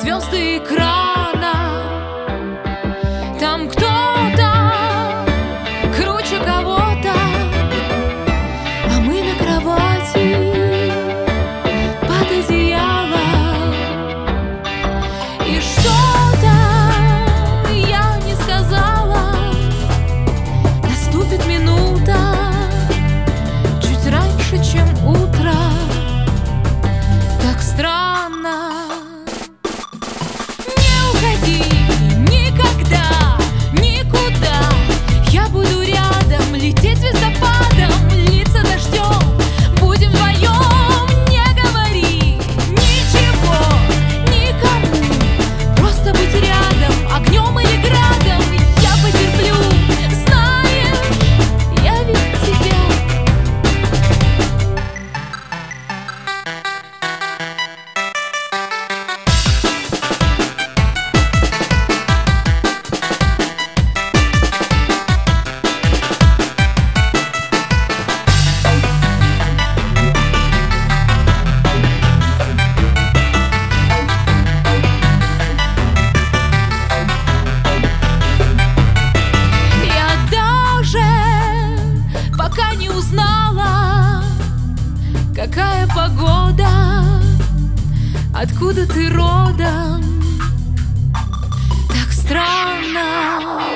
звезды экрана. Погода, откуда ты родом. Так странно.